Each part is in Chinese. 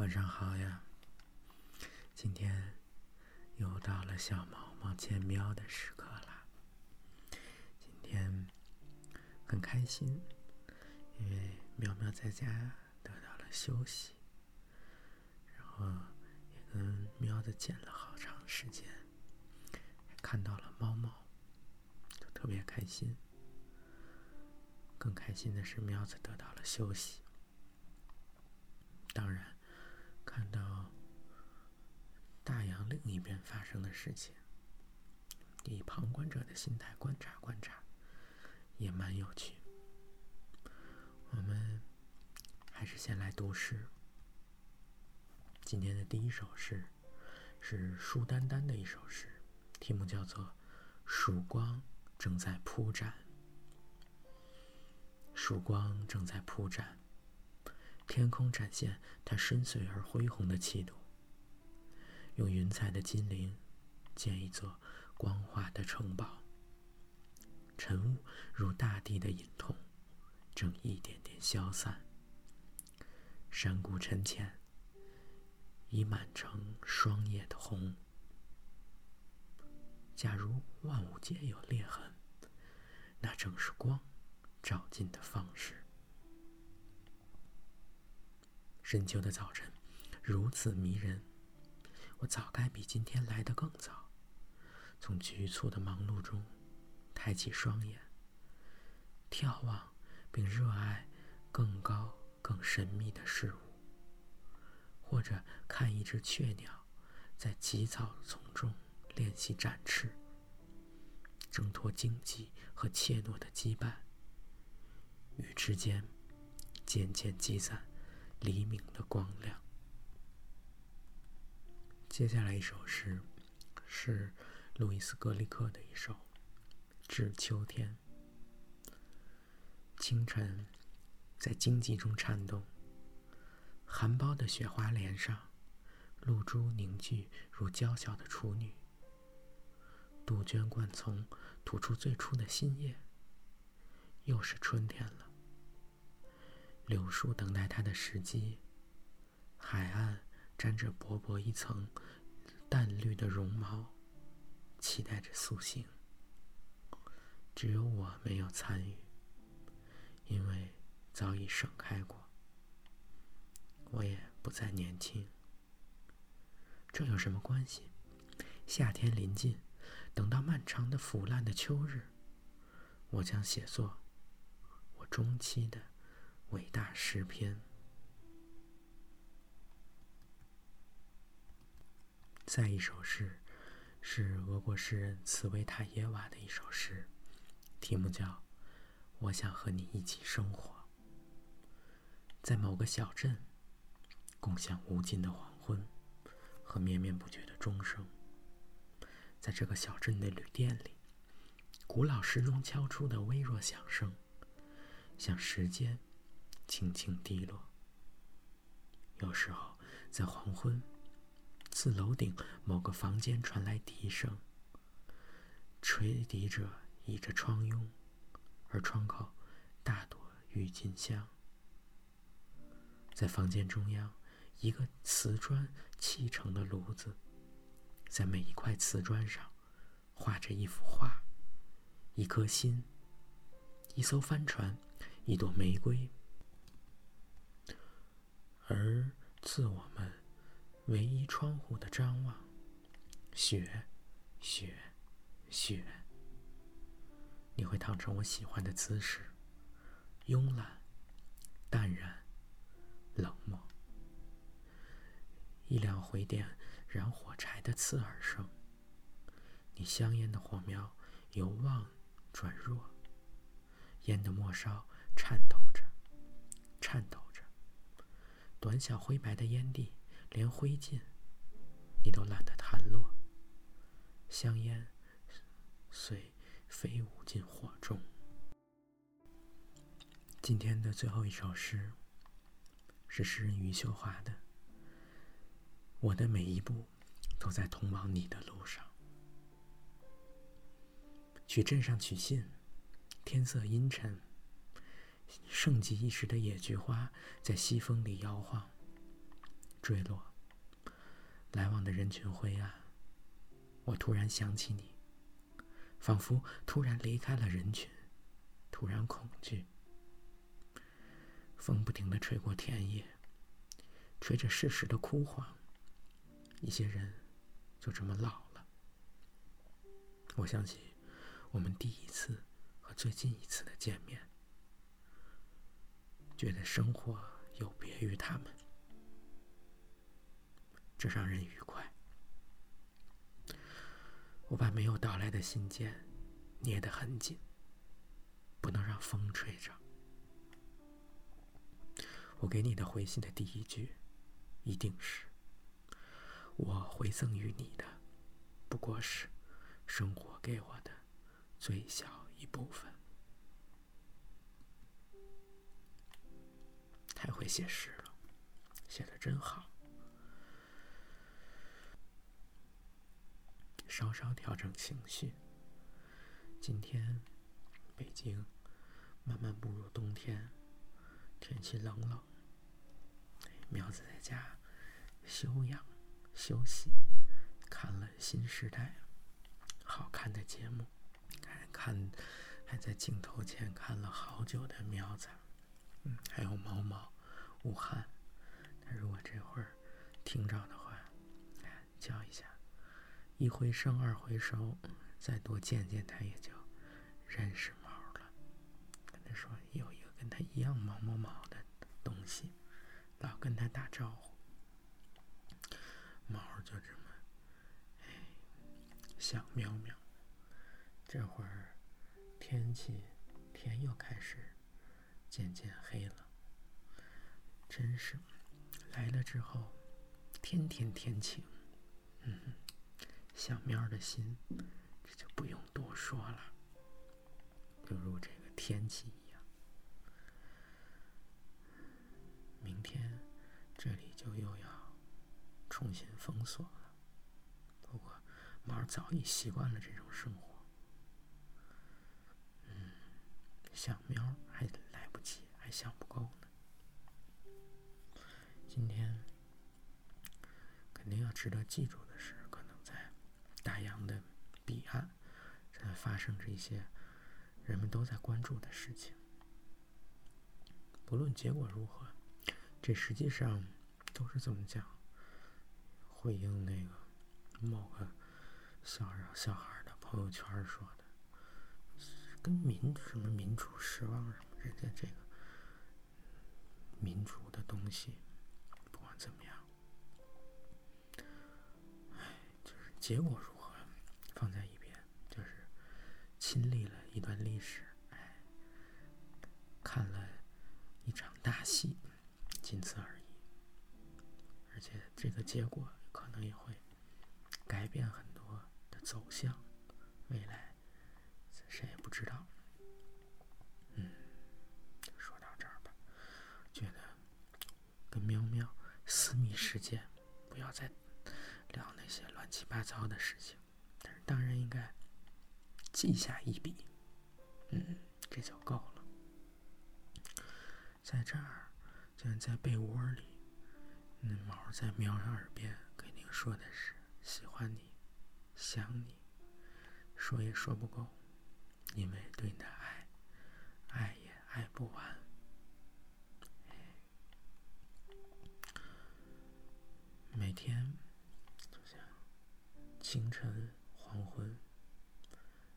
晚上好呀！今天又到了小毛毛见喵的时刻了。今天很开心，因为喵喵在家得到了休息，然后也跟喵子见了好长时间，看到了猫猫，就特别开心。更开心的是，喵子得到了休息。当然，看到大洋另一边发生的事情，以旁观者的心态观察观察，也蛮有趣。我们还是先来读诗。今天的第一首诗是舒丹丹的一首诗，题目叫做《曙光正在铺展》。曙光正在铺展，天空展现它深邃而恢宏的气度。用云彩的金陵建一座光滑的城堡。晨雾如大地的隐痛，正一点点消散。山谷沉潜，已满成霜叶的红。假如万物皆有裂痕，那正是光。照进的方式。深秋的早晨如此迷人，我早该比今天来得更早，从局促的忙碌中抬起双眼，眺望并热爱更高更神秘的事物，或者看一只雀鸟在极草丛中练习展翅，挣脱荆棘和怯懦的羁绊。与之间渐渐积攒黎明的光亮。接下来一首诗是路易斯·格里克的一首《致秋天》。清晨在荆棘中颤动，含苞的雪花莲上，露珠凝聚如娇小的处女。杜鹃灌丛吐出最初的新叶，又是春天了。柳树等待它的时机，海岸沾着薄薄一层淡绿的绒毛，期待着苏醒。只有我没有参与，因为早已盛开过。我也不再年轻，这有什么关系？夏天临近，等到漫长的腐烂的秋日，我将写作我中期的。伟大诗篇。再一首诗，是俄国诗人茨维塔耶娃的一首诗，题目叫《我想和你一起生活》。在某个小镇，共享无尽的黄昏和绵绵不绝的钟声。在这个小镇的旅店里，古老时钟敲出的微弱响声，像时间。轻轻滴落。有时候，在黄昏，自楼顶某个房间传来笛声。吹笛者倚着窗拥，而窗口大朵郁金香。在房间中央，一个瓷砖砌成的炉子，在每一块瓷砖上画着一幅画：一颗心，一艘帆船，一朵玫瑰。而自我们唯一窗户的张望，雪，雪，雪。你会躺成我喜欢的姿势，慵懒、淡然、冷漠。一辆回点燃火柴的刺耳声，你香烟的火苗由旺转弱，烟的末梢颤抖着，短小灰白的烟蒂，连灰烬你都懒得弹落。香烟遂飞舞进火中。今天的最后一首诗是诗人余秀华的：“我的每一步都在通往你的路上。”去镇上取信，天色阴沉，盛极一时的野菊花在西风里摇晃、坠落。来往的人群灰暗，我突然想起你，仿佛突然离开了人群，突然恐惧。风不停的吹过田野，吹着事实的枯黄。一些人就这么老了。我想起我们第一次和最近一次的见面，觉得生活有别于他们，这让人愉快。我把没有到来的信件捏得很紧，不能让风吹着。我给你的回信的第一句，一定是我回赠于你的，不过是生活给我的最小一部分。太会写诗了，写的真好。稍稍调整情绪。今天北京慢慢步入冬天，天气冷冷。苗子在家休养休息，看了《新时代》好看的节目，还看还在镜头前看了好久的苗子，嗯，还有毛毛、武汉。他如果这会儿听着的话，叫一下。一回生，二回熟，再多见见他，也就认识毛了。跟他说有一个跟他一样毛毛毛的东西，老跟他打招呼。毛就这么，哎，想喵喵。这会儿天气天又开始渐渐黑了，真是来了之后天天天晴，嗯。小喵的心，这就不用多说了。就如这个天气一样，明天这里就又要重新封锁了。不过猫早已习惯了这种生活。嗯，小喵还来不及，还想不够。今天肯定要值得记住的是。可能在大洋的彼岸，正在发生着一些人们都在关注的事情。不论结果如何，这实际上都是怎么讲？回应那个某个小人小孩的朋友圈说的，跟民什么民主失望什么，人家这个民主的东西，怎么样。哎，就是结果如何，放在一边，就是亲历了一段历史，哎，看了一场大戏，仅此而已。而且这个结果可能也会改变很多的走向，未来谁也不知道。嗯，说到这儿吧，觉得跟喵喵私密事件不要再。聊那些乱七八糟的事情，但是当然应该记下一笔，嗯，这就够了。在这儿，就像在被窝里，那毛在喵上耳边给您说的是喜欢你，想你，说也说不够，因为对你的爱，爱也爱不完。每天。清晨、黄昏，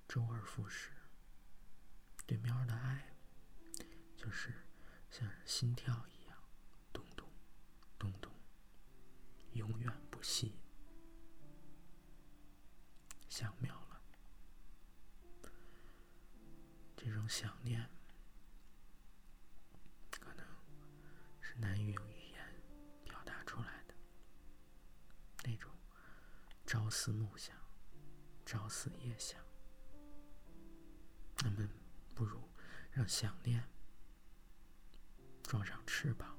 周而复始。对喵的爱，就是像心跳一样，咚咚咚咚，永远不息。想喵了，这种想念，朝思暮想，朝思夜想，那么不如让想念装上翅膀。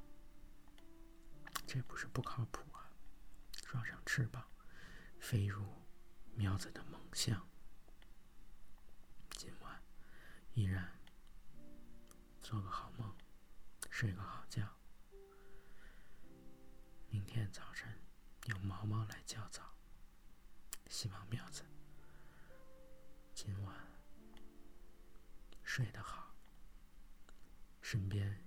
这不是不靠谱啊！装上翅膀，飞入苗子的梦乡。今晚依然做个好梦。睡个好觉。明天早晨有毛毛来叫早。希望苗子今晚睡得好，身边